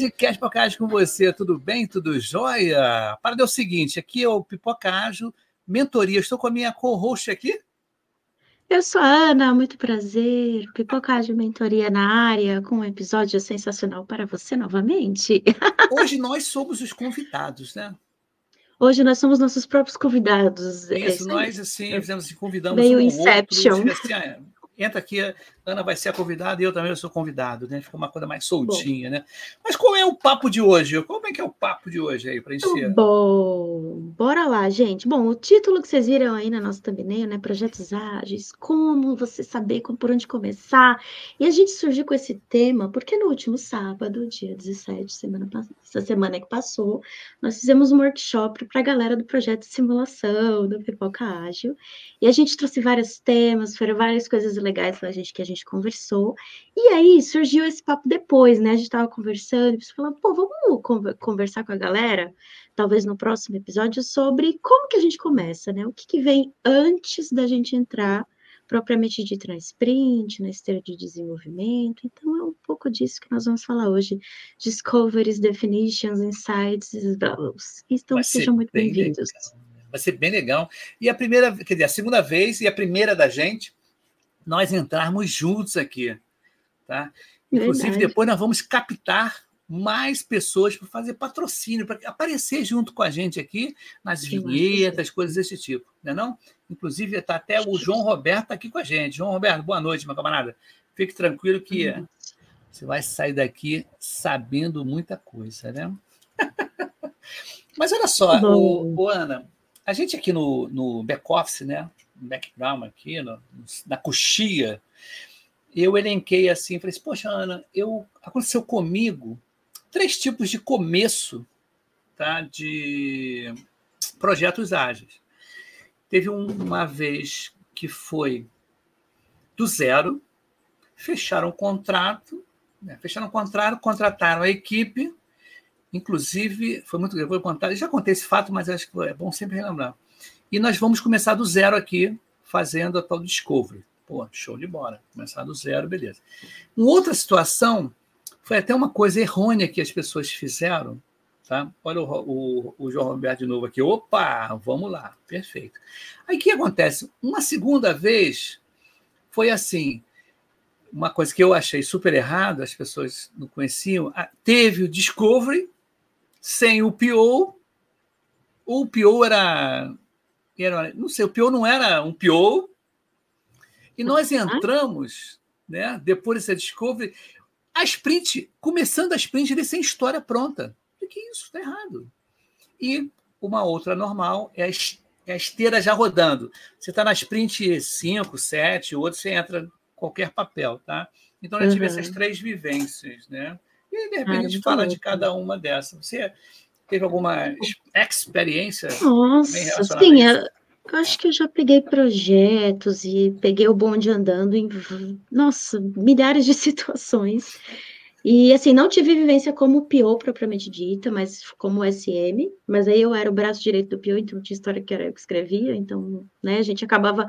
Podcast Pipocagem com você, tudo bem? Tudo jóia? Para é o seguinte, aqui é o Pipocagem, mentoria. Estou com a minha co-host aqui. Eu sou a Ana, muito prazer. Pipocagem Mentoria na área, com um episódio sensacional para você novamente. Hoje nós somos os convidados, né? Hoje nós somos nossos próprios convidados. É isso, é nós assim, fizemos assim, convidamos Meio um Inception. Outro, assim, ah, entra aqui, Ana vai ser a convidada e eu também sou convidado, né? Fica uma coisa mais soltinha, Bom. né? Mas qual é o papo de hoje? Como é que é o papo de hoje aí para gente? Bom, bora lá, gente. Bom, o título que vocês viram aí na nossa thumbnail, né? Projetos ágeis, como você saber por onde começar. E a gente surgiu com esse tema porque no último sábado, dia 17, semana essa semana que passou, nós fizemos um workshop para a galera do projeto de simulação do Pipoca Ágil. E a gente trouxe vários temas, foram várias coisas legais legais pra gente que a gente conversou. E aí surgiu esse papo depois, né? A gente tava conversando e falando, pô, vamos conversar com a galera, talvez no próximo episódio, sobre como que a gente começa, né? O que, que vem antes da gente entrar propriamente dito na sprint, na esteira de desenvolvimento. Então é um pouco disso que nós vamos falar hoje. Discoveries, definitions, insights, então sejam muito bem-vindos. Vai ser bem legal. E a primeira, quer dizer, a segunda vez e a primeira da gente nós entrarmos juntos aqui. Tá? Inclusive, Verdade. depois nós vamos captar mais pessoas para fazer patrocínio, para aparecer junto com a gente aqui nas vinhetas, coisas desse tipo, não é não? Inclusive, está até o João Roberto aqui com a gente. João Roberto, boa noite, meu camarada. Fique tranquilo que uhum. você vai sair daqui sabendo muita coisa, né? Mas olha só, o, o Ana, a gente aqui no, no back-office, né? Background aqui, no, na coxia, eu elenquei assim, falei assim, poxa, Ana, eu, aconteceu comigo três tipos de começo tá, de projetos ágeis. Teve uma vez que foi do zero, fecharam o contrato, né, fecharam o contrato, contrataram a equipe, inclusive, foi muito, eu vou contar, já contei esse fato, mas acho que é bom sempre relembrar. E nós vamos começar do zero aqui, fazendo a tal Discovery. Pô, show de bola. Começar do zero, beleza. Uma outra situação foi até uma coisa errônea que as pessoas fizeram. Tá? Olha o, o, o João Roberto de novo aqui. Opa, vamos lá. Perfeito. Aí o que acontece? Uma segunda vez foi assim. Uma coisa que eu achei super errado, as pessoas não conheciam. Teve o Discovery sem o PO. O PO era era, não sei, o Pio não era um Pio. E nós entramos, né, depois dessa discovery, a sprint, começando a sprint, ele sem história pronta. O que isso? Está errado. E uma outra normal é a, é a esteira já rodando. Você está na sprint 5, 7, outro você entra qualquer papel, tá? Então, eu tive uhum. essas três vivências, né? E, de repente, a gente fala de cada uma dessas. Você teve alguma experiência? Nossa, sim, eu, eu acho que eu já peguei projetos e peguei o bonde andando em, nossa, milhares de situações. E assim, não tive vivência como PO propriamente dita, mas como SM, mas aí eu era o braço direito do PO, então tinha história que era eu que escrevia, então, né, a gente acabava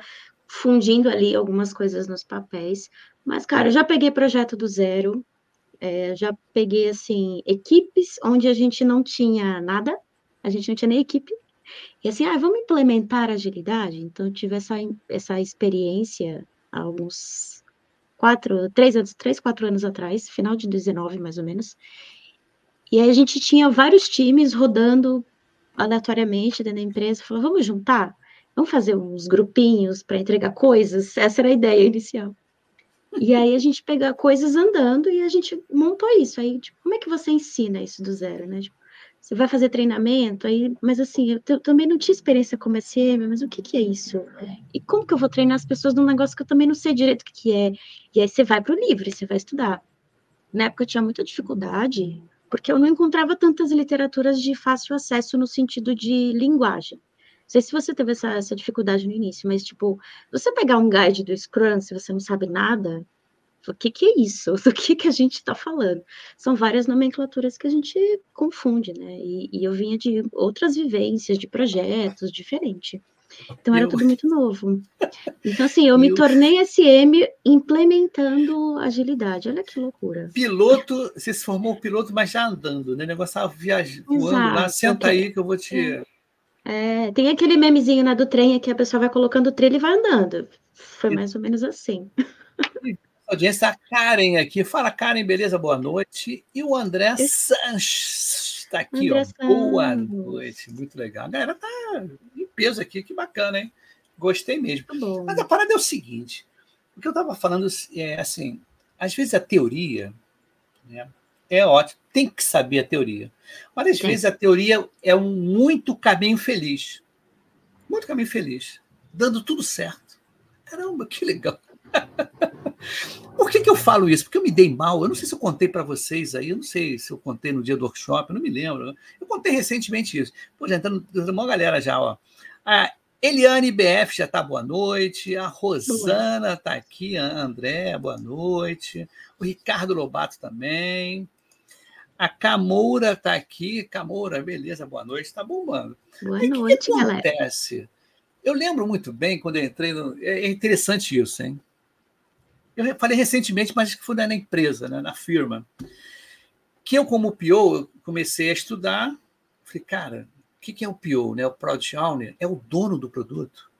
fundindo ali algumas coisas nos papéis. Mas, cara, eu já peguei projeto do zero, é, já peguei, assim, equipes onde a gente não tinha nada, a gente não tinha nem equipe. E assim, ah, vamos implementar agilidade? Então, eu tive essa, essa experiência há alguns quatro, três anos, três, quatro anos atrás, final de 19, mais ou menos. E aí a gente tinha vários times rodando aleatoriamente dentro da empresa, falou, vamos juntar? Vamos fazer uns grupinhos para entregar coisas? Essa era a ideia inicial. E aí a gente pega coisas andando e a gente montou isso. Aí, tipo, como é que você ensina isso do zero, né? Tipo, você vai fazer treinamento, aí, mas assim, eu, também não tinha experiência como SM, mas o que, que é isso? E como que eu vou treinar as pessoas num negócio que eu também não sei direito o que, que é? E aí você vai para o livro, você vai estudar. Na época eu tinha muita dificuldade, porque eu não encontrava tantas literaturas de fácil acesso no sentido de linguagem. Não sei se você teve essa, essa dificuldade no início, mas, tipo, você pegar um guide do Scrum, se você não sabe nada, o que, que é isso? Do que, que a gente está falando? São várias nomenclaturas que a gente confunde, né? E, e, eu vinha de outras vivências, de projetos diferentes. Então era eu... tudo muito novo. Então, assim, eu, eu me tornei SM implementando agilidade. Olha que loucura. Piloto, você se formou piloto, mas já andando, né? O negócio estava viajando, voando lá, senta aí que eu vou te. É. É, tem aquele memezinho né, do trem que a pessoa vai colocando o trilho e vai andando. Foi mais ou menos assim. Audiência, a Karen aqui. Fala, Karen, beleza? Boa noite. E o André Sanches está aqui, André ó. Sanches. Boa noite. Muito legal. A galera tá em peso aqui, que bacana, hein? Gostei mesmo. Tá Mas a parada é o seguinte: o que eu estava falando é assim, às vezes a teoria né, é ótimo, tem que saber a teoria. Mas às Sim. vezes a teoria é um muito caminho feliz. Muito caminho feliz. Dando tudo certo. Caramba, que legal. Por que, que eu falo isso? Porque eu me dei mal. Eu não sei se eu contei para vocês aí, eu não sei se eu contei no dia do workshop, eu não me lembro. Eu contei recentemente isso. Pô, já entrando uma galera já, ó. A Eliane BF já está boa noite. A Rosana está aqui. A André, boa noite. O Ricardo Lobato também. A Camoura está aqui. Camoura, beleza, boa noite. Está bombando. Boa e noite, O que acontece? Galera. Eu lembro muito bem quando eu entrei. No... É interessante isso, hein? Eu falei recentemente, mas que foi na empresa, né, na firma. Que eu, como PO, comecei a estudar. Falei, cara, o que é o PO? Né? O Product Owner é o dono do produto.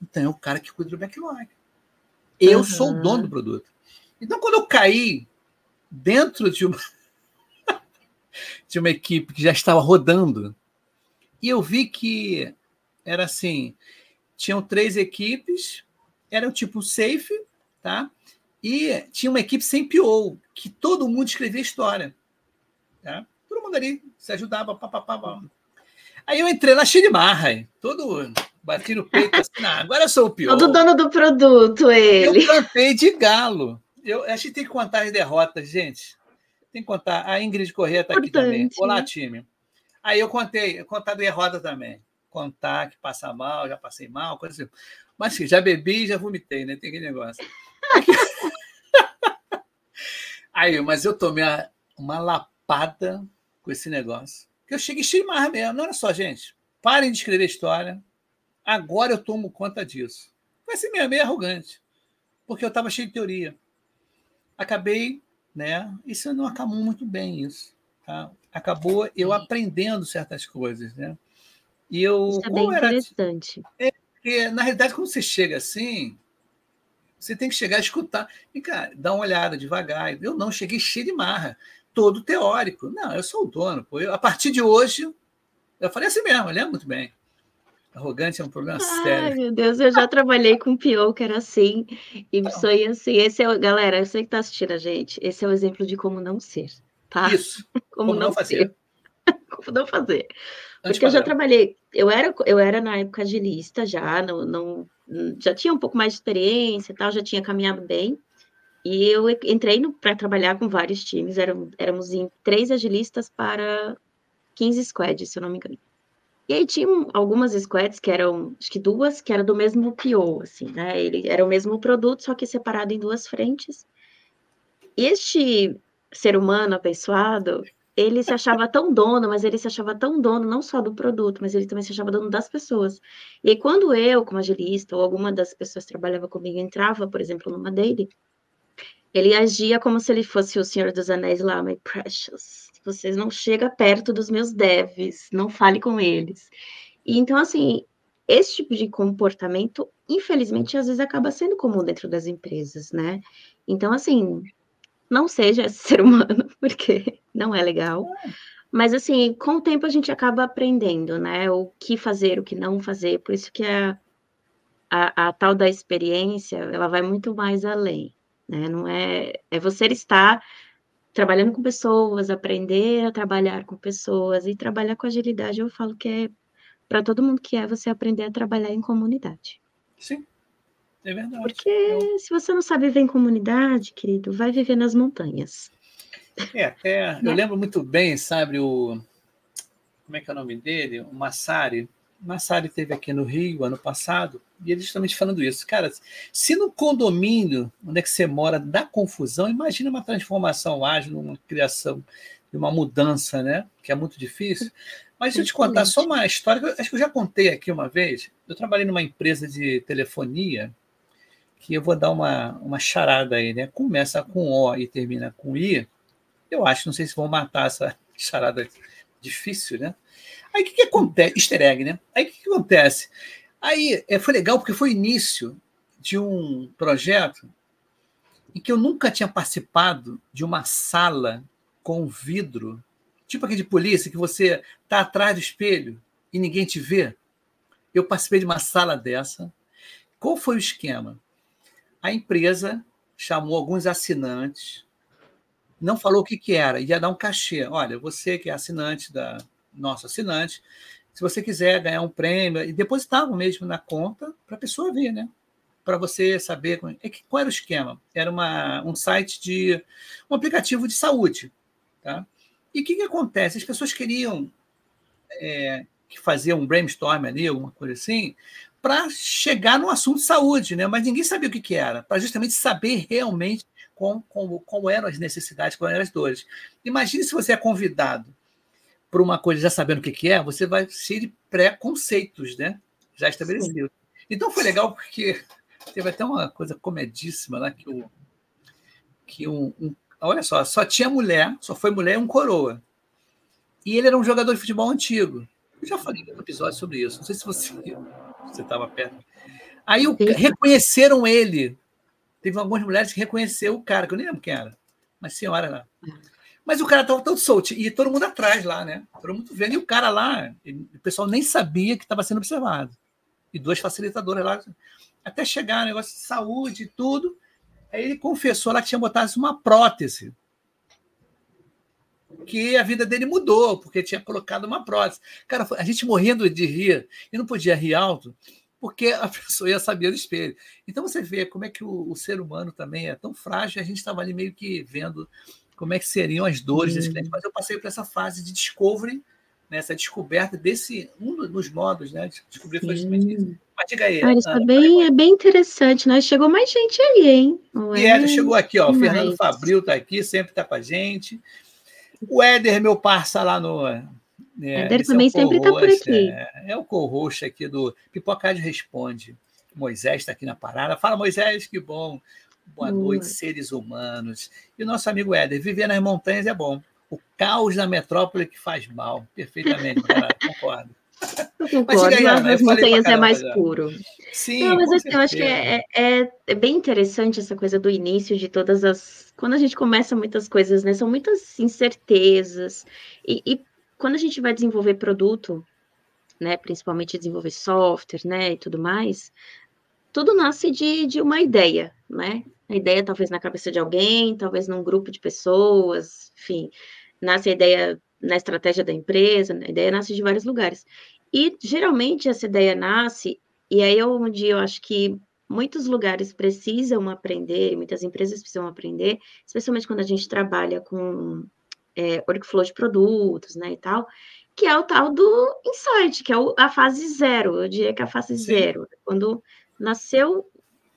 Então, é o cara que cuida do backlog. Eu uhum. sou o dono do produto. Então, quando eu caí dentro de uma, de uma equipe que já estava rodando, e eu vi que era assim: tinham três equipes, era o tipo safe, tá? E tinha uma equipe sem PO, que todo mundo escrevia história. Tá? Todo mundo ali se ajudava. Pá, pá, pá, pá. Aí eu entrei lá cheio de marra, todo bati no peito assim, não, agora eu sou o pior. Todo dono do produto, ele. Eu cantei de galo. Eu, a gente tem que contar as derrotas, gente. Tem que contar. A Ingrid Corrêa está aqui também. Olá, time. Aí eu contei, contar derrota também. Contar que passa mal, já passei mal, coisa assim. Mas assim, já bebi e já vomitei, né? Tem aquele negócio. Aí, mas eu tomei uma lapada com esse negócio. Que eu cheguei cheio de marra mesmo. Não, olha só, gente. Parem de escrever história. Agora eu tomo conta disso. Vai ser meio, meio arrogante. Porque eu estava cheio de teoria. Acabei, né? Isso não acabou muito bem, isso. Tá? Acabou eu aprendendo certas coisas, né? E eu. Isso é bem interessante. É, porque, na realidade, quando você chega assim, você tem que chegar a escutar. E, cara, dá uma olhada devagar. Eu não cheguei cheio de marra, todo teórico. Não, eu sou o dono. Pô. Eu, a partir de hoje, eu falei assim mesmo, eu lembro muito bem. Arrogante é um problema Ai, sério. Ai, meu Deus, eu já trabalhei com pior que era assim. E então, sou assim. Esse é, galera, eu sei que está assistindo a gente. Esse é o exemplo de como não ser, tá? Isso. Como, como não, não, fazer. como não fazer. Porque eu já trabalhei, eu era, eu era na época agilista já, não, não, já tinha um pouco mais de experiência e tal, já tinha caminhado bem. E eu entrei para trabalhar com vários times, éramos, éramos em três agilistas para 15 squads, se eu não me engano. E aí tinha algumas squads que eram, acho que duas, que eram do mesmo PO, assim, né? Ele era o mesmo produto, só que separado em duas frentes. E este ser humano apessoado, ele se achava tão dono, mas ele se achava tão dono não só do produto, mas ele também se achava dono das pessoas. E aí, quando eu, como agilista, ou alguma das pessoas que trabalhava comigo entrava, por exemplo, numa dele, ele agia como se ele fosse o Senhor dos Anéis lá, my precious. Vocês não chegam perto dos meus devs, não fale com eles. E então, assim, esse tipo de comportamento, infelizmente, às vezes acaba sendo comum dentro das empresas, né? Então, assim, não seja esse ser humano, porque não é legal. Mas assim, com o tempo a gente acaba aprendendo, né? O que fazer, o que não fazer. Por isso que a, a, a tal da experiência, ela vai muito mais além, né? Não é, é você estar trabalhando com pessoas, aprender a trabalhar com pessoas e trabalhar com agilidade. Eu falo que é para todo mundo que é você aprender a trabalhar em comunidade. Sim. É verdade. Porque eu... se você não sabe viver em comunidade, querido, vai viver nas montanhas. É, é eu lembro muito bem, sabe, o. Como é que é o nome dele? O Massari. Massari teve aqui no Rio ano passado, e ele justamente falando isso. Cara, se no condomínio onde é que você mora dá confusão, imagina uma transformação ágil, uma criação, uma mudança, né? Que é muito difícil. Mas deixa eu te contar só uma história, acho que eu já contei aqui uma vez. Eu trabalhei numa empresa de telefonia, que eu vou dar uma, uma charada aí, né? Começa com O e termina com I. Eu acho, não sei se vão matar essa charada difícil, né? Aí o que, que acontece? Easter egg, né? Aí o que, que acontece? Aí é, foi legal porque foi o início de um projeto em que eu nunca tinha participado de uma sala com vidro Tipo aquele de polícia que você está atrás do espelho e ninguém te vê. Eu participei de uma sala dessa. Qual foi o esquema? A empresa chamou alguns assinantes, não falou o que, que era, ia dar um cachê. Olha, você que é assinante da nosso assinante, se você quiser ganhar um prêmio, e depositavam mesmo na conta para a pessoa ver, né? Para você saber é qual era o esquema. Era uma, um site de um aplicativo de saúde. Tá? E o que, que acontece? As pessoas queriam é, fazer um brainstorm ali, alguma coisa assim, para chegar no assunto de saúde, né? mas ninguém sabia o que, que era, para justamente saber realmente como, como, como eram as necessidades, quais eram as dores. Imagine se você é convidado por uma coisa já sabendo o que, que é, você vai ser de pré-conceitos, né? já estabelecidos. Então foi legal porque teve até uma coisa comedíssima lá que o, que um, um olha só, só tinha mulher, só foi mulher e um coroa. E ele era um jogador de futebol antigo. Eu já falei no episódio sobre isso. Não sei se você você estava perto. Aí o, reconheceram ele. Teve algumas mulheres que reconheceram o cara, que eu nem lembro quem era. Mas senhora lá. Mas o cara estava todo solto. E todo mundo atrás lá, né? Todo mundo vendo. E o cara lá, o pessoal nem sabia que estava sendo observado. E duas facilitadoras lá. Até chegar, negócio de saúde e tudo. Aí ele confessou lá que tinha botado uma prótese. Que a vida dele mudou, porque tinha colocado uma prótese. Cara, a gente morrendo de rir, e não podia rir alto, porque a pessoa ia saber do espelho. Então você vê como é que o, o ser humano também é tão frágil, a gente estava ali meio que vendo como é que seriam as dores desse cliente. Mas eu passei por essa fase de discovery, né, essa descoberta desse, um dos modos, né? De descobrir foi justamente isso. Mas diga aí. Ah, isso é, bem, é bem interessante, né? Chegou mais gente aí, hein? O e Éder chegou aqui, ó. O Fernando Fabril está aqui, sempre está com a gente. O Éder, meu parça lá no. Né, Éder também é sempre está por aqui. É, é o co-host aqui do Pipocade Responde. Moisés está aqui na parada. Fala, Moisés, que bom. Boa noite, seres humanos. E o nosso amigo Éder, viver nas montanhas é bom. O caos na metrópole que faz mal. Perfeitamente, concordo. Eu concordo, mas as montanhas é mais já. puro. Sim, Não, mas assim, eu acho que é, é, é, bem interessante essa coisa do início de todas as. Quando a gente começa muitas coisas, né? São muitas incertezas. E, e quando a gente vai desenvolver produto, né? Principalmente desenvolver software, né? E tudo mais, tudo nasce de, de uma ideia, né? A ideia talvez na cabeça de alguém, talvez num grupo de pessoas, enfim, nasce a ideia na estratégia da empresa, a ideia nasce de vários lugares. E geralmente essa ideia nasce, e aí é onde eu acho que muitos lugares precisam aprender, muitas empresas precisam aprender, especialmente quando a gente trabalha com é, workflow de produtos, né, e tal, que é o tal do insight, que é a fase zero, eu diria que é a fase Sim. zero, quando nasceu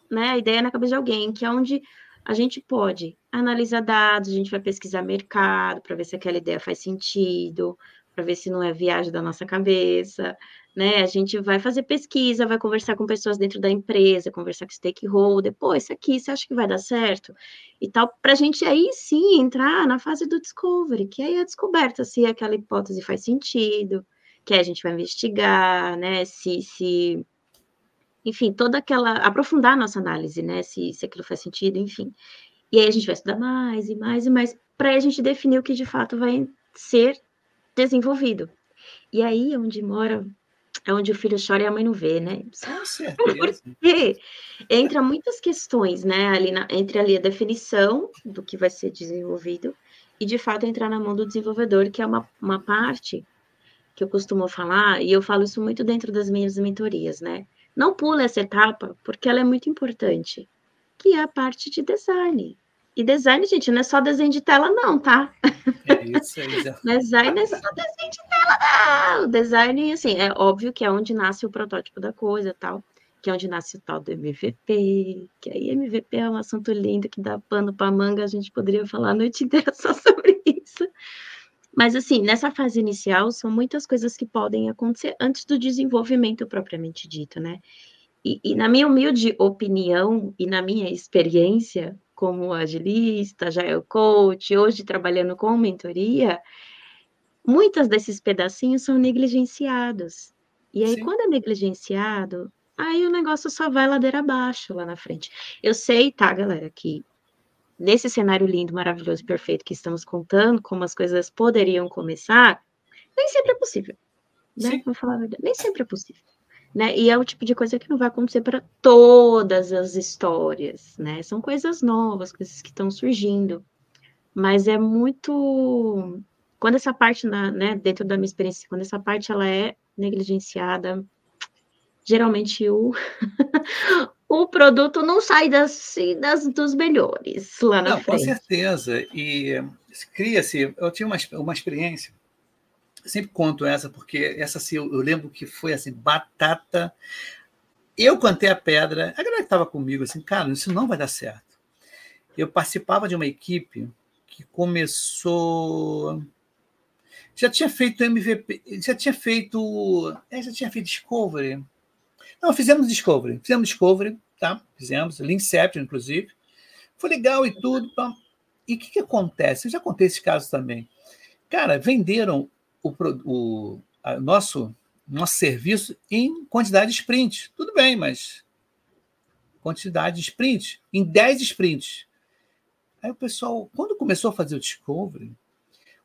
né, a ideia na cabeça de alguém, que é onde a gente pode analisar dados, a gente vai pesquisar mercado para ver se aquela ideia faz sentido, para ver se não é viagem da nossa cabeça, né? A gente vai fazer pesquisa, vai conversar com pessoas dentro da empresa, conversar com stakeholder, pô, isso aqui você acha que vai dar certo? E tal, para a gente aí sim entrar na fase do discovery, que aí é a descoberta se aquela hipótese faz sentido, que aí a gente vai investigar, né? Se, se enfim, toda aquela. aprofundar a nossa análise, né? Se, se aquilo faz sentido, enfim. E aí a gente vai estudar mais e mais e mais, para a gente definir o que de fato vai ser desenvolvido. E aí é onde mora, é onde o filho chora e a mãe não vê, né? Porque entra muitas questões, né? Ali na, entre ali a definição do que vai ser desenvolvido e de fato entrar na mão do desenvolvedor, que é uma, uma parte que eu costumo falar, e eu falo isso muito dentro das minhas mentorias, né? Não pula essa etapa, porque ela é muito importante, que é a parte de design. E design, gente, não é só desenho de tela, não, tá? É isso aí. design é só desenho de tela, não. O design, assim, é óbvio que é onde nasce o protótipo da coisa tal, que é onde nasce o tal do MVP, que aí MVP é um assunto lindo que dá pano para manga, a gente poderia falar a noite inteira só sobre isso. Mas, assim, nessa fase inicial, são muitas coisas que podem acontecer antes do desenvolvimento propriamente dito, né? E, e na minha humilde opinião e na minha experiência como agilista, já é o coach, hoje trabalhando com mentoria, muitas desses pedacinhos são negligenciados. E aí, Sim. quando é negligenciado, aí o negócio só vai ladeira abaixo lá na frente. Eu sei, tá, galera, que nesse cenário lindo, maravilhoso, perfeito que estamos contando, como as coisas poderiam começar, nem sempre é possível. Né? Vou falar a verdade, nem sempre é possível. Né? E é o tipo de coisa que não vai acontecer para todas as histórias, né? São coisas novas, coisas que estão surgindo. Mas é muito quando essa parte na, né, dentro da minha experiência, quando essa parte ela é negligenciada, geralmente o o produto não sai das, das dos melhores lá na não, frente. Com certeza. E cria-se. Eu tinha uma, uma experiência, sempre conto essa, porque essa assim, eu, eu lembro que foi assim, batata. Eu cantei a pedra, a galera que estava comigo, assim, cara, isso não vai dar certo. Eu participava de uma equipe que começou. Já tinha feito MVP, já tinha feito. É, já tinha feito Discovery. Não, fizemos Discovery. Fizemos Discovery tá? Fizemos, Linkception, inclusive. Foi legal e tudo. E o que, que acontece? Eu já contei esse caso também. Cara, venderam o, o nosso, nosso serviço em quantidade de sprint. Tudo bem, mas quantidade de sprint, em 10 sprints. Aí o pessoal, quando começou a fazer o discovery,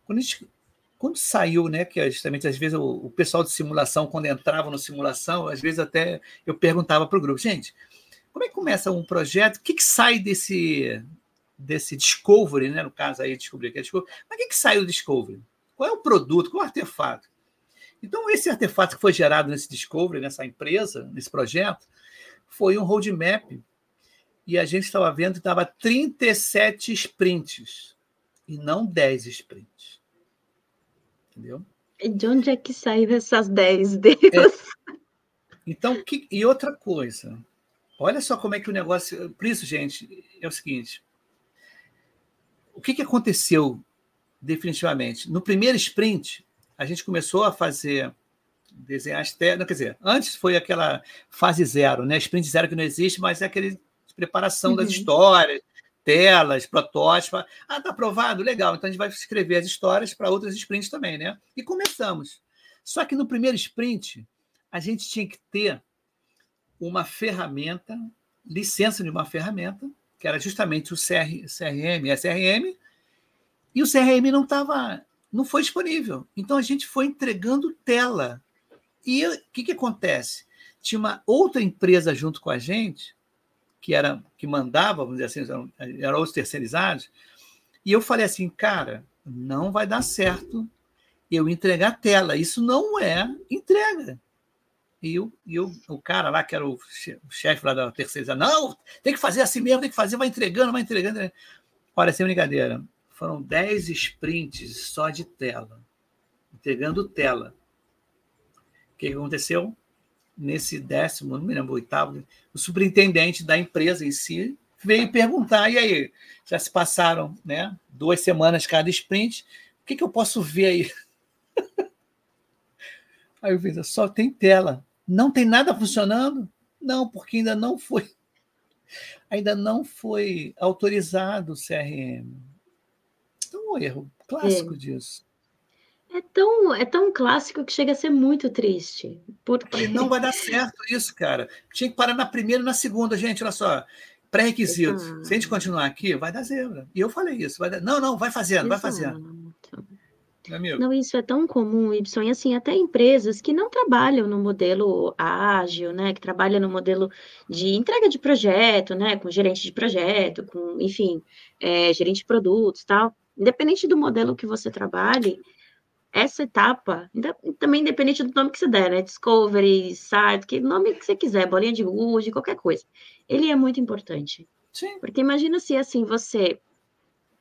quando, gente, quando saiu, né, que justamente às vezes o, o, pessoal de simulação, quando entrava no simulação, às vezes até eu perguntava para o grupo, gente, como é que começa um projeto? O que, que sai desse, desse discovery, né? no caso aí, descobrir que é discovery. Mas o que, que sai do discovery? Qual é o produto? Qual é o artefato? Então, esse artefato que foi gerado nesse discovery, nessa empresa, nesse projeto, foi um roadmap. E a gente estava vendo que estava 37 sprints e não 10 sprints. Entendeu? E de onde é que saíram essas 10 deles? É. Então, que... e outra coisa, Olha só como é que o negócio. Por isso, gente, é o seguinte: o que, que aconteceu definitivamente? No primeiro sprint, a gente começou a fazer desenhar as telas. Quer dizer, antes foi aquela fase zero, né? Sprint zero que não existe, mas é aquele de preparação uhum. das histórias, telas, protótipos. Ah, tá aprovado? Legal. Então a gente vai escrever as histórias para outras sprints também, né? E começamos. Só que no primeiro sprint, a gente tinha que ter uma ferramenta, licença de uma ferramenta, que era justamente o CR, CRM, SRM, e o CRM não estava, não foi disponível. Então a gente foi entregando tela. E o que, que acontece? Tinha uma outra empresa junto com a gente, que era que mandava, vamos dizer assim, eram, eram os terceirizados, e eu falei assim, cara, não vai dar certo eu entregar tela. Isso não é entrega. E, o, e o, o cara lá, que era o chefe lá da terceira, não, tem que fazer assim mesmo, tem que fazer, vai entregando, vai entregando. Olha, sem brincadeira, foram 10 sprints só de tela, entregando tela. O que aconteceu? Nesse décimo, não me lembro, oitavo, o superintendente da empresa em si veio perguntar, e aí, já se passaram né, duas semanas cada sprint, o que, que eu posso ver aí? Aí eu fiz, só tem tela. Não tem nada funcionando? Não, porque ainda não foi ainda não foi autorizado o CRM. Então, um erro clássico é. disso. É tão, é tão clássico que chega a ser muito triste. Porque... Não vai dar certo isso, cara. Tinha que parar na primeira e na segunda, gente. Olha só. Pré-requisitos. Se a gente continuar aqui, vai dar zebra. E eu falei isso. Dar... Não, não, vai fazendo, Exato. vai fazendo. Não, isso é tão comum, Y, e assim, até empresas que não trabalham no modelo ágil, né, que trabalham no modelo de entrega de projeto, né, com gerente de projeto, com, enfim, é, gerente de produtos, tal. Independente do modelo que você trabalhe, essa etapa, também independente do nome que você der, né, Discovery, Site, que nome que você quiser, bolinha de gude, qualquer coisa, ele é muito importante. Sim. Porque imagina se, assim, você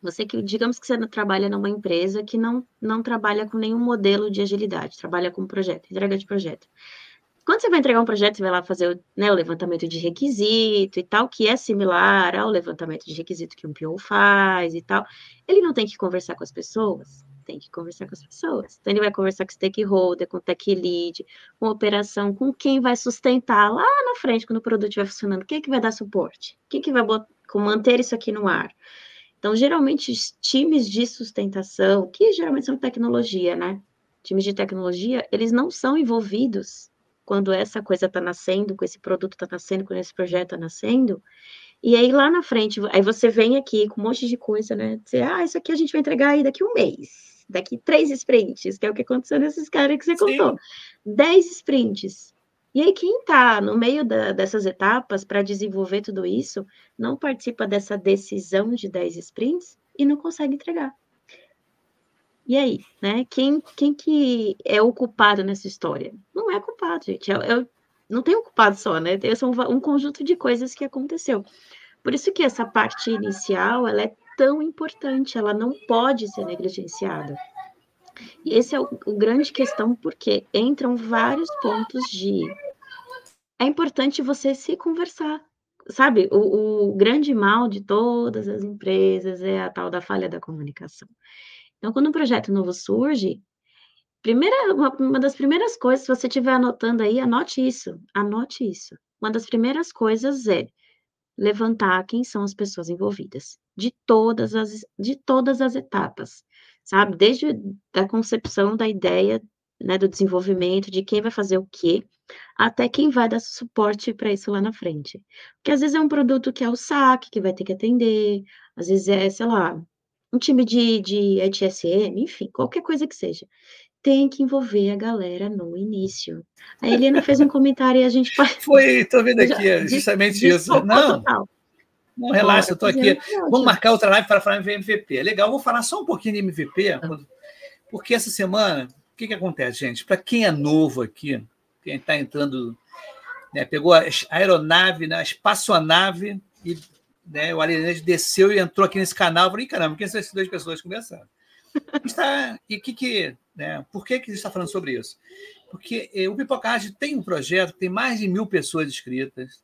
você que, digamos que você trabalha numa empresa que não, não trabalha com nenhum modelo de agilidade, trabalha com projeto, entrega de projeto. Quando você vai entregar um projeto, você vai lá fazer o, né, o levantamento de requisito e tal, que é similar ao levantamento de requisito que um PO faz e tal. Ele não tem que conversar com as pessoas, tem que conversar com as pessoas. Então, ele vai conversar com o stakeholder, com o tech lead, com a operação, com quem vai sustentar lá na frente, quando o produto estiver funcionando, quem é que vai dar suporte? Quem é que vai botar, manter isso aqui no ar? Então, geralmente, times de sustentação, que geralmente são tecnologia, né? Times de tecnologia, eles não são envolvidos quando essa coisa está nascendo, com esse produto está nascendo, quando esse projeto está nascendo, e aí lá na frente, aí você vem aqui com um monte de coisa, né? Dizer, ah, isso aqui a gente vai entregar aí daqui um mês, daqui três sprints, que é o que aconteceu nesses caras que você Sim. contou. Dez sprints. E aí, quem está no meio da, dessas etapas para desenvolver tudo isso, não participa dessa decisão de 10 sprints e não consegue entregar. E aí, né? Quem, quem que é o culpado nessa história? Não é culpado, gente. É, é, não tem um culpado só, né? Tem um, um conjunto de coisas que aconteceu. Por isso que essa parte inicial ela é tão importante, ela não pode ser negligenciada. E esse é o, o grande questão, porque entram vários pontos de. É importante você se conversar. Sabe, o, o grande mal de todas as empresas é a tal da falha da comunicação. Então, quando um projeto novo surge, Primeira, uma, uma das primeiras coisas, se você estiver anotando aí, anote isso, anote isso. Uma das primeiras coisas é levantar quem são as pessoas envolvidas, de todas as, de todas as etapas, sabe? Desde a concepção da ideia, né, do desenvolvimento, de quem vai fazer o quê, até quem vai dar suporte para isso lá na frente. Porque às vezes é um produto que é o SAC, que vai ter que atender, às vezes é, sei lá, um time de, de ETSM, enfim, qualquer coisa que seja tem que envolver a galera no início. A Helena fez um comentário e a gente Foi, estou vendo aqui, é justamente isso. Não, total. Não relaxa, eu estou aqui. Vamos marcar outra live para falar em MVP. É legal, vou falar só um pouquinho de MVP, porque essa semana, o que, que acontece, gente? Para quem é novo aqui, quem está entrando, né, pegou a aeronave, né, a espaçonave, e né, o Alienage desceu e entrou aqui nesse canal. Eu falei, caramba, quem são essas duas pessoas conversando? Está, e que, que, né, por que, que a gente está falando sobre isso? Porque eh, o Pipocard tem um projeto que tem mais de mil pessoas inscritas,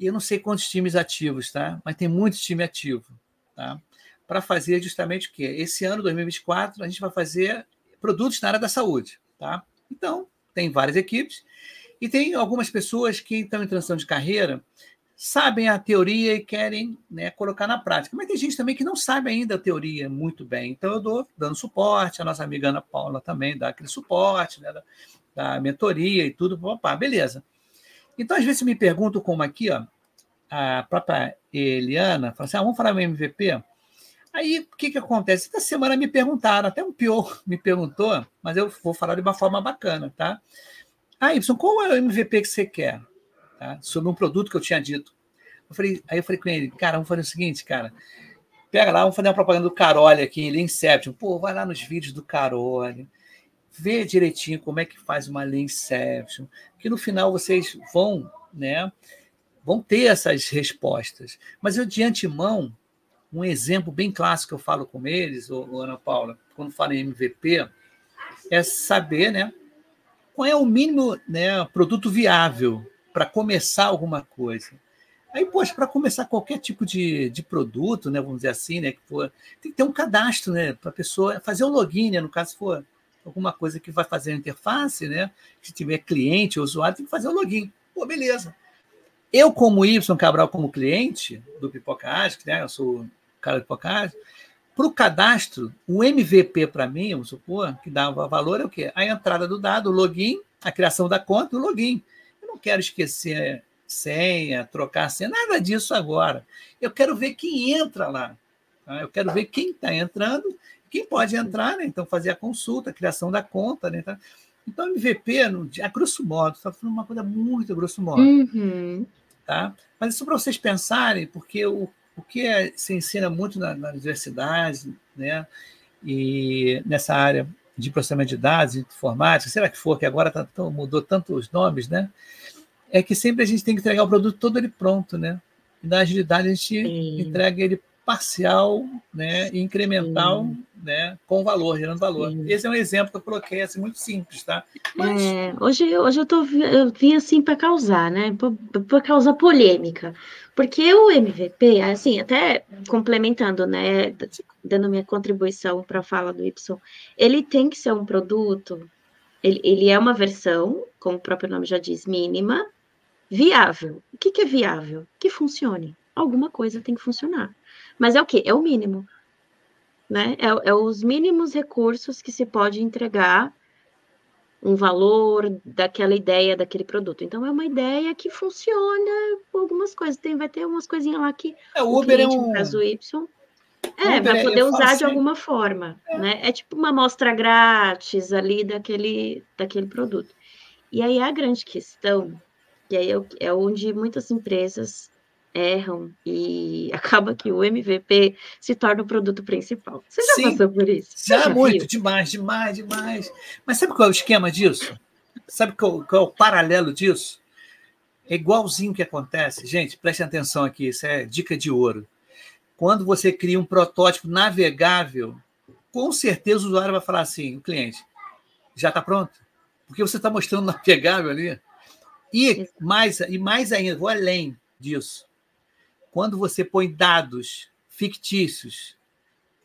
eu não sei quantos times ativos, tá? mas tem muito time ativo. Tá? Para fazer justamente o quê? Esse ano, 2024, a gente vai fazer produtos na área da saúde. Tá? Então, tem várias equipes, e tem algumas pessoas que estão em transição de carreira sabem a teoria e querem né, colocar na prática. Mas tem gente também que não sabe ainda a teoria muito bem. Então, eu dou dando suporte, a nossa amiga Ana Paula também dá aquele suporte, né, da, da mentoria e tudo. Opa, beleza. Então, às vezes, me pergunto como aqui, ó, a própria Eliana fala assim: ah, vamos falar do MVP? Aí, o que, que acontece? Essa semana me perguntaram, até um pior me perguntou, mas eu vou falar de uma forma bacana, tá? Ah, Y, qual é o MVP que você quer? tá? sobre um produto que eu tinha dito. Eu falei, aí eu falei com ele, cara, vamos fazer o seguinte, cara. Pega lá, vamos fazer uma propaganda do Carole aqui em Inception. Pô, vai lá nos vídeos do Carole, vê direitinho como é que faz uma Inception, que no final vocês vão, né, vão ter essas respostas. Mas eu, de antemão, um exemplo bem clássico que eu falo com eles, ô, Ana Paula, quando falo em MVP, é saber, né, qual é o mínimo, né, produto viável para começar alguma coisa. Aí, poxa, para começar qualquer tipo de, de produto, né, vamos dizer assim, né, que for, tem que ter um cadastro, né, para a pessoa fazer o login, né, no caso se for alguma coisa que vai fazer a interface, né, se tiver cliente ou usuário, tem que fazer o login. Pô, beleza. Eu, como Y Cabral, como cliente do Pipocage, né, eu sou o cara do Pipocage, para o cadastro, o MVP para mim, vamos supor, que dava valor é o quê? A entrada do dado, o login, a criação da conta e o login não quero esquecer senha, trocar senha, nada disso agora. Eu quero ver quem entra lá. Tá? Eu quero ver quem está entrando, quem pode entrar, né? então fazer a consulta, a criação da conta. Né? Então, MVP, a grosso modo, está falando uma coisa muito grosso modo. Uhum. Tá? Mas isso para vocês pensarem, porque o, o que é, se ensina muito na, na universidade, né? e nessa área de processamento de dados, de informática, será que for, que agora tá, mudou tanto os nomes, né? é que sempre a gente tem que entregar o produto todo ele pronto, né? E na agilidade a gente Sim. entrega ele parcial, né, incremental, né, com valor, gerando valor. Sim. Esse é um exemplo que eu coloquei, assim, muito simples, tá? Mas... É, hoje, hoje eu, tô, eu vim assim para causar, né? Para causar polêmica. Porque o MVP, assim, até complementando, né, dando minha contribuição para a fala do Y, ele tem que ser um produto, ele, ele é uma versão, como o próprio nome já diz, mínima, viável. O que, que é viável? Que funcione. Alguma coisa tem que funcionar. Mas é o quê? É o mínimo. Né? É, é os mínimos recursos que se pode entregar um valor daquela ideia, daquele produto. Então, é uma ideia que funciona com algumas coisas. Tem, vai ter umas coisinhas lá que é, o, Uber cliente, é um... no caso Y, é, vai poder usar de alguma forma, é. né? É tipo uma amostra grátis ali daquele, daquele produto. E aí a grande questão, e aí é, é onde muitas empresas erram e acaba que o MVP se torna o produto principal. Você já Sim, passou por isso? Já, já muito, viu? demais, demais, demais. Mas sabe qual é o esquema disso? Sabe qual, qual é o paralelo disso? É igualzinho que acontece. Gente, prestem atenção aqui, isso é dica de ouro. Quando você cria um protótipo navegável, com certeza o usuário vai falar assim, o cliente, já está pronto? Porque você está mostrando navegável ali. E mais, e mais ainda, vou além disso quando você põe dados fictícios,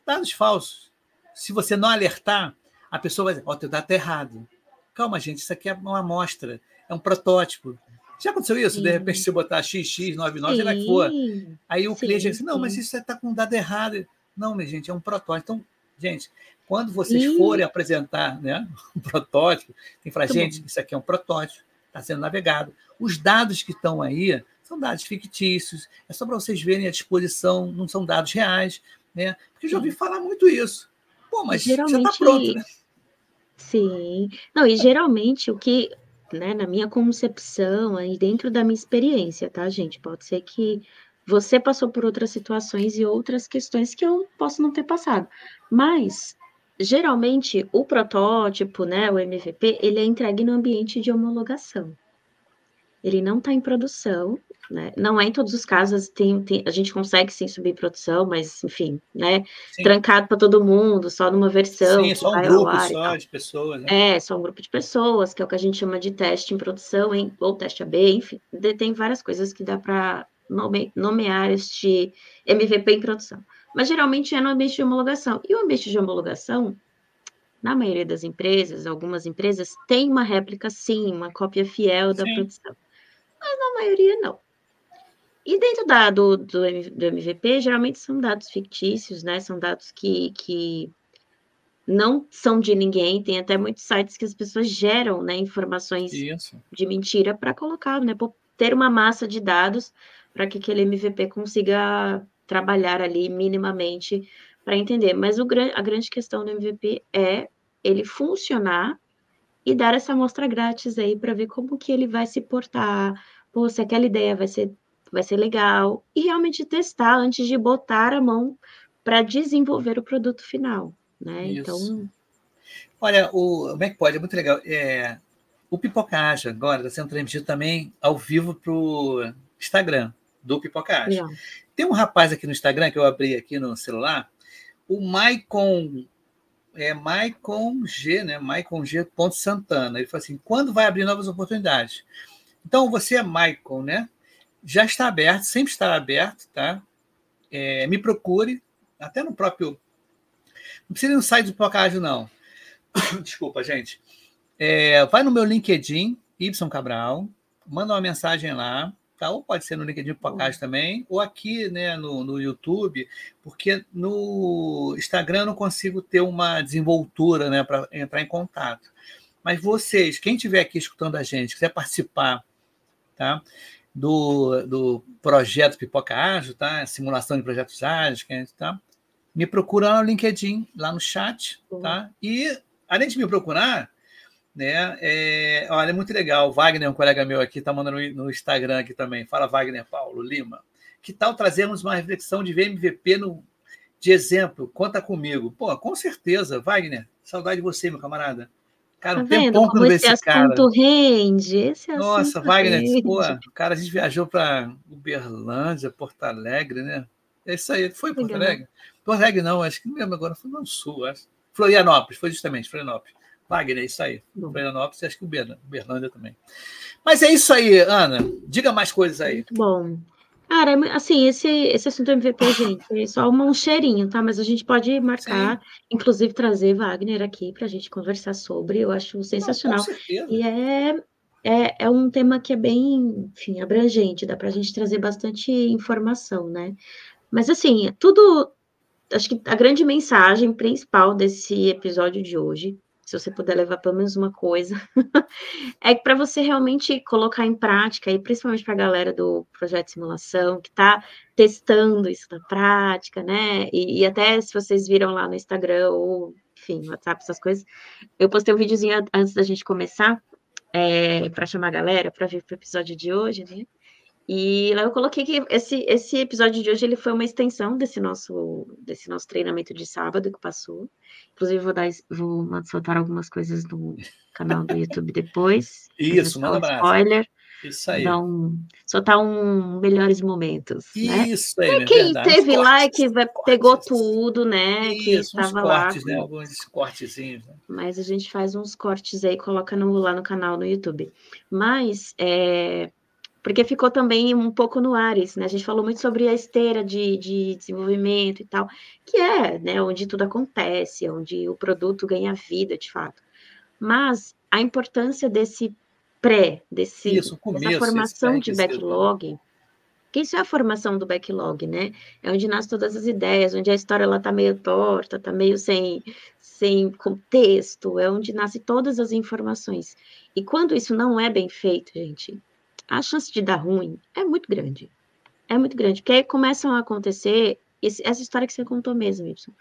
dados falsos, se você não alertar, a pessoa vai dizer: Ó, oh, teu dado está errado. Calma, gente, isso aqui é uma amostra, é um protótipo. Já aconteceu isso? Sim. De repente você botar XX99, sei lá que for. Aí o sim, cliente diz assim: não, mas isso está com dado errado. Não, minha gente, é um protótipo. Então, gente, quando vocês sim. forem apresentar né, um protótipo, tem que falar, gente, bom. isso aqui é um protótipo, está sendo navegado. Os dados que estão aí são dados fictícios, é só para vocês verem a disposição, não são dados reais, né? Porque eu já ouvi falar muito isso. Pô, mas geralmente, já está pronto, né? Sim. Não, e geralmente o que, né, na minha concepção, aí dentro da minha experiência, tá, gente? Pode ser que você passou por outras situações e outras questões que eu posso não ter passado. Mas geralmente o protótipo, né, o MVP, ele é entregue no ambiente de homologação. Ele não está em produção, né? Não é em todos os casos, tem, tem, a gente consegue sim subir produção, mas enfim, né? Sim. Trancado para todo mundo, só numa versão. Sim, é só um grupo só de pessoas. Né? É, só um grupo de pessoas, que é o que a gente chama de teste em produção, hein? ou teste AB, enfim, tem várias coisas que dá para nome, nomear este MVP em produção. Mas geralmente é no ambiente de homologação. E o ambiente de homologação, na maioria das empresas, algumas empresas, tem uma réplica, sim, uma cópia fiel da sim. produção. Mas na maioria não. E dentro da, do, do, do, MVP, geralmente são dados fictícios, né? São dados que, que não são de ninguém. Tem até muitos sites que as pessoas geram né, informações Isso. de mentira para colocar, né? Por ter uma massa de dados para que aquele MVP consiga trabalhar ali minimamente para entender. Mas o, a grande questão do MVP é ele funcionar e dar essa amostra grátis aí para ver como que ele vai se portar, pô, se aquela ideia vai ser vai ser legal, e realmente testar antes de botar a mão para desenvolver o produto final, né? Isso. Então. Olha, o como é que pode? É muito legal. É, o Pipocage agora está sendo transmitido também ao vivo para o Instagram do Pipocage. Tem um rapaz aqui no Instagram que eu abri aqui no celular, o Maicon é Maicon G, né? Maicon G. Santana. Ele falou assim: quando vai abrir novas oportunidades? Então, você é Maicon, né? já está aberto, sempre estará aberto, tá? É, me procure, até no próprio. Não precisa ir no site do Pocage, não. Desculpa, gente. É, vai no meu LinkedIn, Y Cabral, manda uma mensagem lá, tá? Ou pode ser no LinkedIn Pocage também, ou aqui né, no, no YouTube, porque no Instagram eu não consigo ter uma desenvoltura né, para entrar em contato. Mas vocês, quem estiver aqui escutando a gente, quiser participar, tá? do, do projeto Pipoca Ágil, tá? Simulação de projetos ágeis, que a gente tá? Me procura no LinkedIn, lá no chat, tá? E além de me procurar, né? É, olha, é muito legal. Wagner, um colega meu aqui, tá mandando no Instagram aqui também. Fala, Wagner Paulo Lima. Que tal trazermos uma reflexão de VMVP no, de exemplo? Conta comigo. Pô, com certeza, Wagner. Saudade de você, meu camarada. Cara, tá um tempão que não vê esse, esse cara. rende. Esse Nossa, Wagner, rende. pô, cara, a gente viajou para Uberlândia, Porto Alegre, né? É isso aí. Foi Porto. Alegre? Porto Alegre não, acho que não lembro agora, foi no Sul, acho. Florianópolis, foi justamente Florianópolis. Wagner, é isso aí. Florianópolis, acho que o Berlândia também. Mas é isso aí, Ana. Diga mais coisas aí. Bom. Cara, assim, esse, esse assunto MVP, gente, é só um cheirinho, tá? Mas a gente pode marcar, Sim. inclusive trazer Wagner aqui para a gente conversar sobre. Eu acho sensacional. Não, e é, é, é um tema que é bem, enfim, abrangente, dá para a gente trazer bastante informação, né? Mas, assim, tudo. Acho que a grande mensagem principal desse episódio de hoje se você puder levar pelo menos uma coisa, é que para você realmente colocar em prática, e principalmente para a galera do projeto de simulação, que está testando isso na prática, né? E, e, até se vocês viram lá no Instagram ou, enfim, WhatsApp, essas coisas, eu postei um videozinho antes da gente começar, é, para chamar a galera para vir para o episódio de hoje, né? E lá eu coloquei que esse, esse episódio de hoje ele foi uma extensão desse nosso, desse nosso treinamento de sábado que passou. Inclusive, vou, dar, vou soltar algumas coisas no canal do YouTube depois. Isso, manda um spoiler. Isso aí. Então, soltar um melhores momentos. Né? Isso né? aí. É quem verdade. teve cortes, lá e que pegou tudo, né? Isso, que estava lá. Cortes, né? Alguns cortezinhos. Né? Mas a gente faz uns cortes aí, coloca no, lá no canal no YouTube. Mas é, porque ficou também um pouco no ar isso, né? A gente falou muito sobre a esteira de, de desenvolvimento e tal, que é, né, onde tudo acontece, onde o produto ganha vida, de fato. Mas a importância desse pré, desse, isso, começo, dessa formação de backlog, que isso é a formação do backlog, né? É onde nascem todas as ideias, onde a história ela tá meio torta, tá meio sem, sem contexto, é onde nascem todas as informações. E quando isso não é bem feito, gente, a chance de dar ruim é muito grande. É muito grande, porque aí começam a acontecer esse, essa história que você contou mesmo, Y.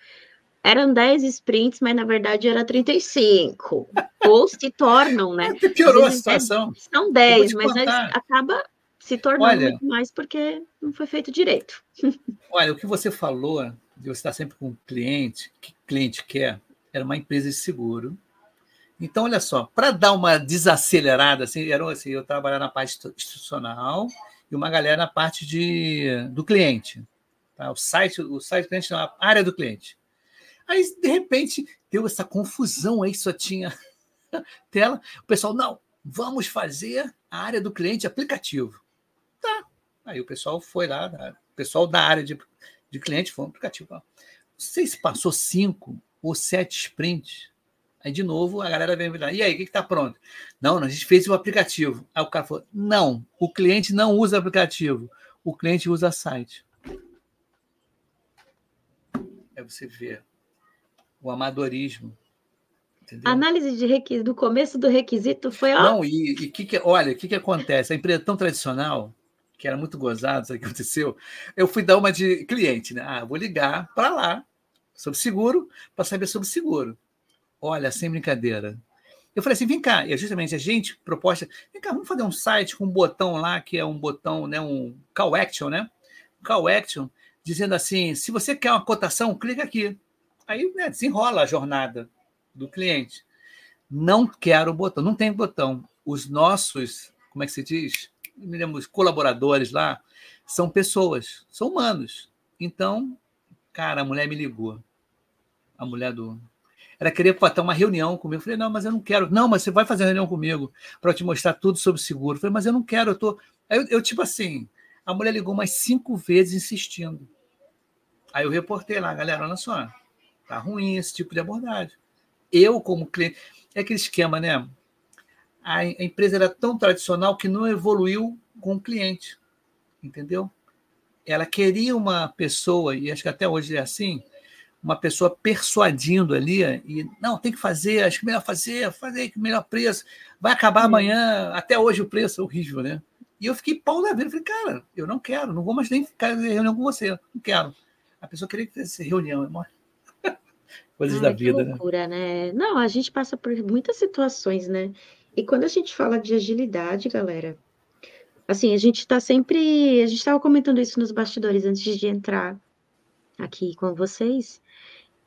Eram 10 sprints, mas na verdade era 35. Ou se tornam, né? É, piorou a situação. É, são 10, mas acaba se tornando olha, muito mais porque não foi feito direito. Olha, o que você falou de você estar sempre com um cliente, que cliente quer, era uma empresa de seguro então, olha só, para dar uma desacelerada, assim, era, assim, eu trabalhava na parte institucional e uma galera na parte de, do cliente. Tá? O site, o site do cliente, a área do cliente. Aí, de repente, deu essa confusão aí, só tinha tela. O pessoal, não, vamos fazer a área do cliente aplicativo. Tá. Aí o pessoal foi lá, o pessoal da área de, de cliente foi um aplicativo. Não sei se passou cinco ou sete sprints Aí, de novo, a galera vem e aí, o que está pronto? Não, a gente fez o aplicativo. Aí o cara falou: não, o cliente não usa aplicativo, o cliente usa site. Aí você vê o amadorismo. Entendeu? Análise de requisito, do começo do requisito foi. Ó... Não, e, e que que, olha, o que, que acontece? A empresa é tão tradicional, que era muito gozado, isso que aconteceu. Eu fui dar uma de cliente, né? Ah, vou ligar para lá, sobre seguro, para saber sobre seguro. Olha, sem brincadeira. Eu falei assim, vem cá, e justamente a gente proposta, vem cá, vamos fazer um site com um botão lá, que é um botão, né, um call action, né? Call action, dizendo assim, se você quer uma cotação, clica aqui. Aí né, desenrola a jornada do cliente. Não quero botão, não tem botão. Os nossos, como é que se diz? Me colaboradores lá são pessoas, são humanos. Então, cara, a mulher me ligou. A mulher do, ela queria ter uma reunião comigo. Eu falei, não, mas eu não quero. Não, mas você vai fazer reunião comigo para te mostrar tudo sobre seguro. Eu falei, mas eu não quero, eu tô. Eu, eu, tipo assim, a mulher ligou mais cinco vezes insistindo. Aí eu reportei lá, galera, olha só, tá ruim esse tipo de abordagem. Eu, como cliente, é aquele esquema, né? A, empresa era tão tradicional que não evoluiu com o cliente, entendeu? Ela queria uma pessoa, e acho que até hoje é assim, uma pessoa persuadindo ali e não tem que fazer, acho que melhor fazer, fazer que melhor preço, vai acabar amanhã, até hoje o preço é horrível, né? E eu fiquei pau da vida, falei, cara, eu não quero, não vou mais nem ficar em reunião com você, não quero. A pessoa queria que fizesse reunião, amor. Coisas Ai, da vida, né? loucura, né? né? Não, a gente passa por muitas situações, né? E quando a gente fala de agilidade, galera, assim, a gente está sempre, a gente estava comentando isso nos bastidores antes de entrar aqui com vocês,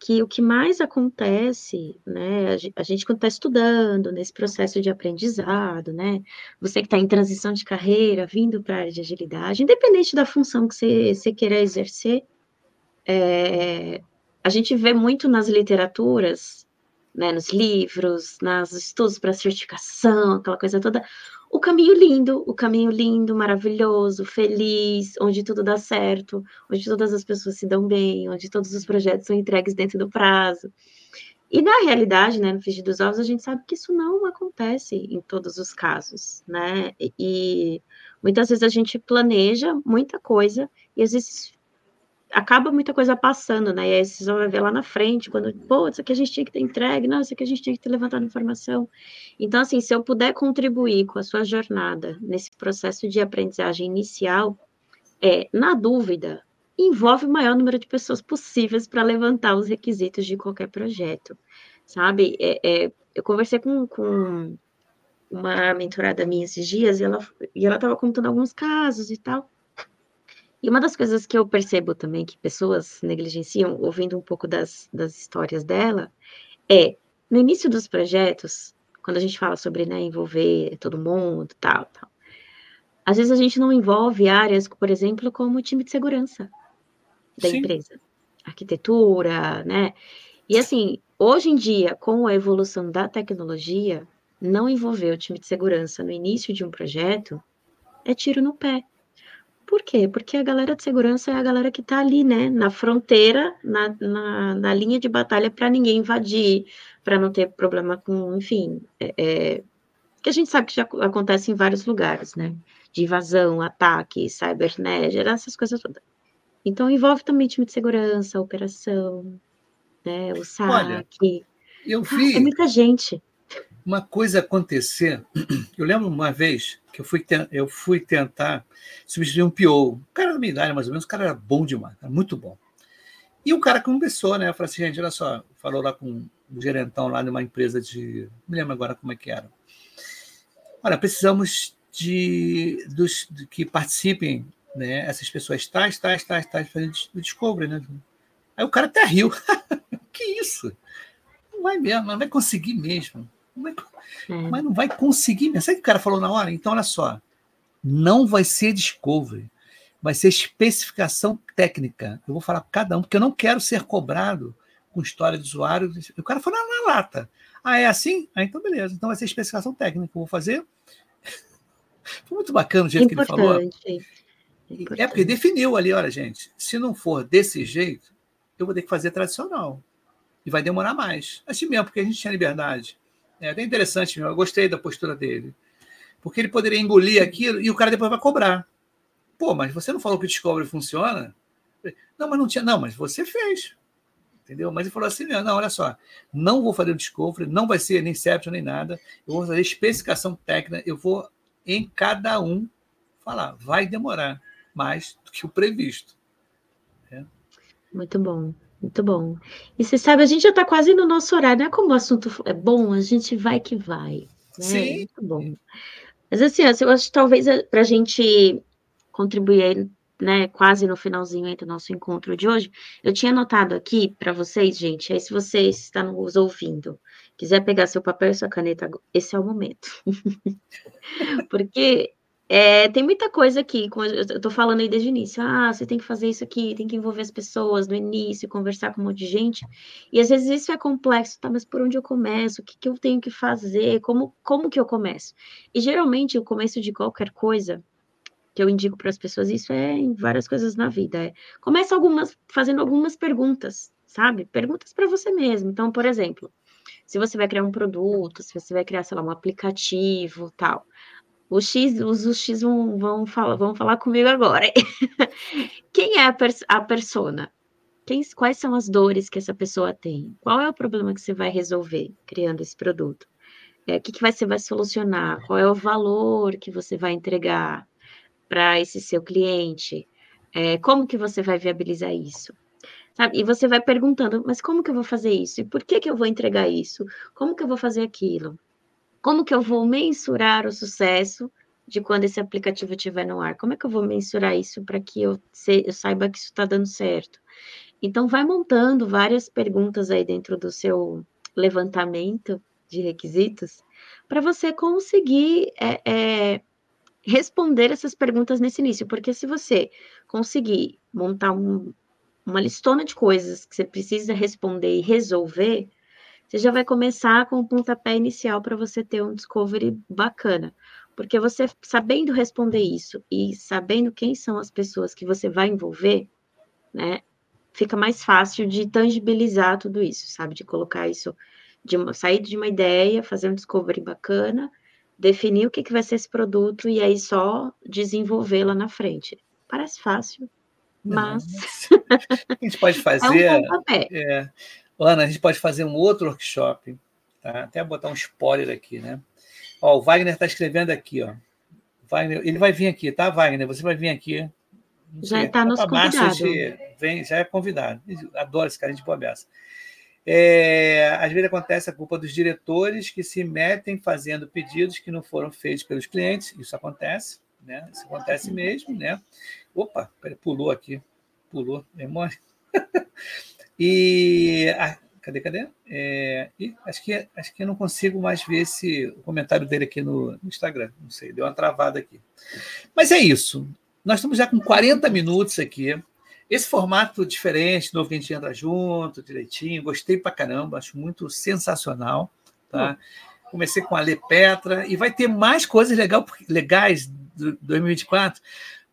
que o que mais acontece, né, a gente quando está estudando nesse processo de aprendizado, né, você que está em transição de carreira, vindo para a área de agilidade, independente da função que você, você queira exercer, é, a gente vê muito nas literaturas, né, nos livros, nos estudos para certificação, aquela coisa toda, o caminho lindo, o caminho lindo, maravilhoso, feliz, onde tudo dá certo, onde todas as pessoas se dão bem, onde todos os projetos são entregues dentro do prazo. E na realidade, né, no frigir dos ovos, a gente sabe que isso não acontece em todos os casos, né? E muitas vezes a gente planeja muita coisa e às vezes acaba muita coisa passando, né? E aí vocês vão ver lá na frente, quando, pô, isso aqui a gente tinha que ter entregue, não, isso aqui a gente tinha que ter levantado informação. Então, assim, se eu puder contribuir com a sua jornada nesse processo de aprendizagem inicial, é, na dúvida, envolve o maior número de pessoas possíveis para levantar os requisitos de qualquer projeto, sabe? É, é, eu conversei com, com uma mentorada minha esses dias e ela e ela estava contando alguns casos e tal. E uma das coisas que eu percebo também que pessoas negligenciam, ouvindo um pouco das, das histórias dela, é no início dos projetos, quando a gente fala sobre né, envolver todo mundo, tal, tal. Às vezes a gente não envolve áreas, por exemplo, como o time de segurança da Sim. empresa, arquitetura, né? E assim, hoje em dia, com a evolução da tecnologia, não envolver o time de segurança no início de um projeto é tiro no pé. Por quê? Porque a galera de segurança é a galera que está ali, né, na fronteira, na, na, na linha de batalha para ninguém invadir, para não ter problema com, enfim, é, é, que a gente sabe que já acontece em vários lugares, né, de invasão, ataque, cybernet, essas coisas todas. Então, envolve também time de segurança, operação, né, o saque. Olha, eu vi. Ah, é muita gente. Uma coisa acontecer. Eu lembro uma vez que eu fui, eu fui tentar substituir um PO. O cara da minha idade, mais ou menos, o cara era bom demais, era muito bom. E o cara começou, né? Eu falei assim, gente, olha só, falou lá com o gerentão lá de uma empresa de. Não me lembro agora como é que era. Olha, precisamos de dos de que participem né, essas pessoas tais, tais, tais, tais, fazendo o Discovery, né? Aí o cara até riu. que isso? Não vai mesmo, não vai conseguir mesmo. É. Mas não vai conseguir mesmo. Sabe o que o cara falou na hora? Então, olha só. Não vai ser Discovery. Vai ser especificação técnica. Eu vou falar para cada um, porque eu não quero ser cobrado com história de usuário. O cara falou na, na lata. Ah, é assim? Ah, então beleza. Então vai ser especificação técnica. Eu vou fazer. Foi muito bacana o jeito Importante. que ele falou. Importante. É porque definiu ali, olha, gente, se não for desse jeito, eu vou ter que fazer tradicional. E vai demorar mais. Assim mesmo, porque a gente tinha liberdade. É até interessante eu gostei da postura dele. Porque ele poderia engolir aquilo e o cara depois vai cobrar. Pô, mas você não falou que o Discovery funciona? Não, mas não tinha. Não, mas você fez. Entendeu? Mas ele falou assim: não, olha só, não vou fazer o Discovery, não vai ser nem Inception nem nada. Eu vou fazer especificação técnica, eu vou em cada um falar. Vai demorar mais do que o previsto. É. Muito bom, muito bom. E você sabe, a gente já está quase no nosso horário, não é como o assunto é bom, a gente vai que vai. Né? Sim. Muito bom. Mas assim, eu acho que talvez é para a gente contribuir né, quase no finalzinho entre o nosso encontro de hoje, eu tinha anotado aqui para vocês, gente, aí se vocês estão nos ouvindo, quiser pegar seu papel e sua caneta, esse é o momento. Porque é, tem muita coisa aqui, eu estou falando aí desde o início. Ah, você tem que fazer isso aqui, tem que envolver as pessoas no início, conversar com um monte de gente. E às vezes isso é complexo, tá? Mas por onde eu começo? O que, que eu tenho que fazer? Como, como que eu começo? E geralmente o começo de qualquer coisa que eu indico para as pessoas, isso é em várias coisas na vida. É, começa algumas, fazendo algumas perguntas, sabe? Perguntas para você mesmo. Então, por exemplo, se você vai criar um produto, se você vai criar, sei lá, um aplicativo, tal. Os X, os, os X vão, vão, falar, vão falar comigo agora. Quem é a, pers a persona? Quem, quais são as dores que essa pessoa tem? Qual é o problema que você vai resolver criando esse produto? É, o que, que você vai solucionar? Qual é o valor que você vai entregar para esse seu cliente? É, como que você vai viabilizar isso? Sabe? E você vai perguntando, mas como que eu vou fazer isso? E por que que eu vou entregar isso? Como que eu vou fazer aquilo? Como que eu vou mensurar o sucesso de quando esse aplicativo estiver no ar? Como é que eu vou mensurar isso para que eu, se, eu saiba que isso está dando certo? Então, vai montando várias perguntas aí dentro do seu levantamento de requisitos para você conseguir é, é, responder essas perguntas nesse início, porque se você conseguir montar um, uma listona de coisas que você precisa responder e resolver, você já vai começar com o pontapé inicial para você ter um discovery bacana. Porque você sabendo responder isso e sabendo quem são as pessoas que você vai envolver, né, fica mais fácil de tangibilizar tudo isso, sabe? De colocar isso, de uma, sair de uma ideia, fazer um discovery bacana, definir o que, que vai ser esse produto e aí só desenvolver lá na frente. Parece fácil, mas. a gente pode fazer. é um é, Ana, a gente pode fazer um outro workshop, tá? até botar um spoiler aqui, né? Ó, o Wagner está escrevendo aqui, ó. Wagner, ele vai vir aqui, tá, Wagner? Você vai vir aqui. Já está nos convidado. Vem, já é convidado. Adoro esse cara de boa beça. É, às vezes acontece a culpa dos diretores que se metem fazendo pedidos que não foram feitos pelos clientes. Isso acontece, né? Isso acontece mesmo, né? Opa, pulou aqui. Pulou, memória. e. Ah, cadê, cadê? É, e acho, que, acho que eu não consigo mais ver esse o comentário dele aqui no, no Instagram. Não sei, deu uma travada aqui. Mas é isso. Nós estamos já com 40 minutos aqui. Esse formato diferente, novo que a gente entra junto, direitinho, gostei pra caramba, acho muito sensacional. Tá? Comecei com a Le Petra e vai ter mais coisas legal, legais do 2024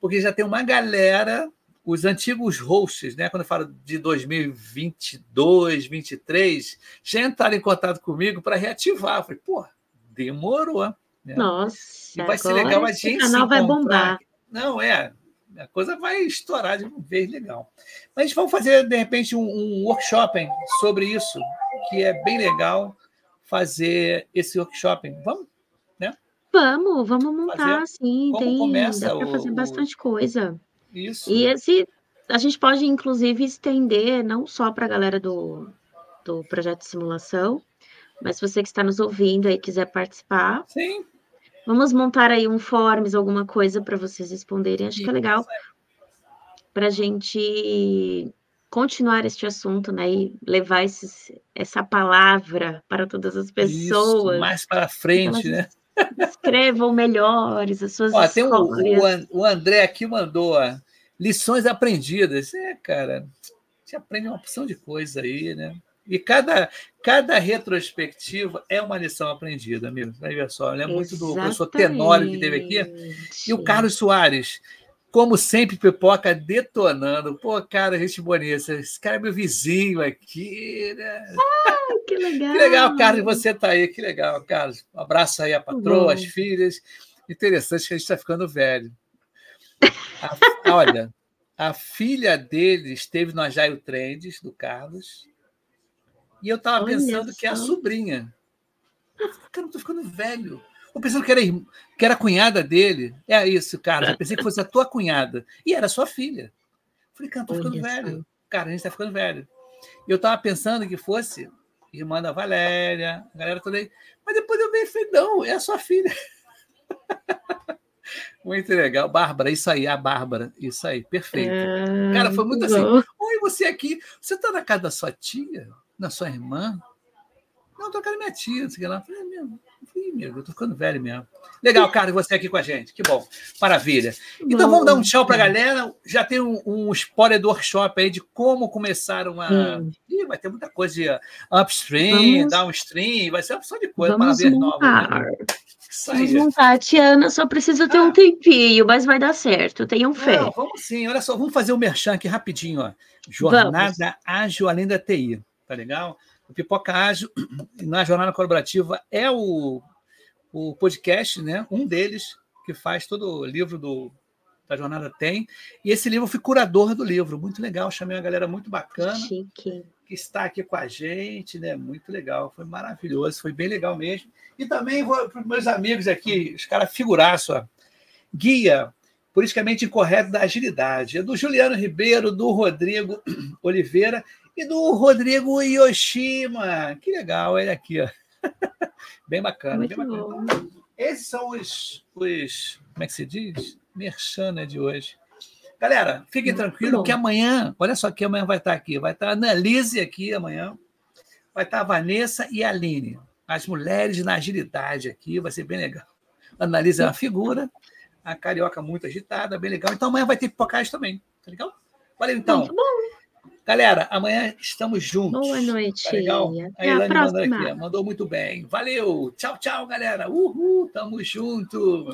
porque já tem uma galera, os antigos hosts, né, quando eu falo de 2022, 2023, já entraram em contato comigo para reativar. Eu falei, pô, demorou. Né? Nossa, e vai ser legal a gente. O canal vai bombar. Não, é. A coisa vai estourar de uma vez legal. Mas vai fazer, de repente, um, um workshop sobre isso, que é bem legal fazer esse workshop. Vamos Vamos, vamos montar, sim. Como tem, começa dá para fazer bastante coisa. Isso. E esse a gente pode, inclusive, estender não só para a galera do, do projeto de simulação, mas se você que está nos ouvindo aí quiser participar. Sim. Vamos montar aí um forms, alguma coisa para vocês responderem. Acho que é legal para a gente continuar este assunto, né? E levar esses, essa palavra para todas as pessoas. Isso, mais para frente, né? Escrevam melhores as suas ó, tem um, o, o André aqui mandou ó, lições aprendidas. É, cara, você aprende uma opção de coisa aí, né? E cada, cada retrospectiva é uma lição aprendida, amigo. Vai ver só. Eu lembro muito do professor Tenório que teve aqui. E o Carlos Soares, como sempre, pipoca detonando. Pô, cara, gente bonita. Esse cara é meu vizinho aqui, né? Ah, que legal. Que legal, Carlos, você tá aí. Que legal, Carlos. Um abraço aí à patroa, às filhas. Interessante que a gente está ficando velho. A, olha, a filha dele esteve no Ajaio Trends, do Carlos. E eu estava pensando que é a sobrinha. Eu, cara, eu tô ficando velho. Eu pensando que era, que era a cunhada dele. É isso, cara. Eu pensei que fosse a tua cunhada. E era sua filha. Falei, cara, tô ficando Olha velho. Só. Cara, a gente tá ficando velho. E eu tava pensando que fosse irmã da Valéria, a galera toda aí. Mas depois eu vi e falei, não, é a sua filha. muito legal. Bárbara, isso aí, a Bárbara. Isso aí, perfeito. É, cara, foi muito assim. Oi, você aqui. Você tá na casa da sua tia? Da sua irmã? Não, tô na casa da minha tia. Não sei lá. Falei, é mesmo. Ih, meu, eu tô ficando velho mesmo. Legal, Carlos, você aqui com a gente. Que bom. Maravilha. Então bom. vamos dar um tchau para a galera. Já tem um, um, spoiler do workshop aí de como começaram a. Hum. Ih, vai ter muita coisa de upstream, vamos... downstream, vai ser uma opção de coisa para ver nova. Né? Vamos montar. Tiana só precisa ter ah. um tempinho, mas vai dar certo. Tenham fé. Não, vamos sim. Olha só, vamos fazer o um merchan aqui rapidinho. Ó. Jornada vamos. Ágil Além da TI. Tá legal? O Pipoca Ágil, na Jornada Colaborativa, é o, o podcast, né? um deles, que faz todo o livro do, da Jornada Tem. E esse livro eu fui curador do livro, muito legal. Chamei uma galera muito bacana. Chique. Que está aqui com a gente, né? Muito legal, foi maravilhoso, foi bem legal mesmo. E também vou para os meus amigos aqui, os caras figuraço, ó. Guia Politicamente Incorreto da Agilidade. É do Juliano Ribeiro, do Rodrigo Oliveira e do Rodrigo Yoshima. Que legal, ele aqui, ó. bem bacana, Muito bem bacana. Então, esses são os, os, como é que se diz? Merchana de hoje. Galera, fiquem tranquilos que amanhã, olha só que amanhã vai estar aqui, vai estar a Annalise aqui amanhã, vai estar a Vanessa e a Aline, as mulheres na agilidade aqui, vai ser bem legal. A Annalise é uma figura, a carioca muito agitada, bem legal. Então amanhã vai ter pipocais também, tá legal? Valeu então. Galera, amanhã estamos juntos. Boa noite. Tá legal? Até a, a próxima. Mandou, aqui, mandou muito bem. Valeu. Tchau, tchau, galera. Uhul, tamo junto.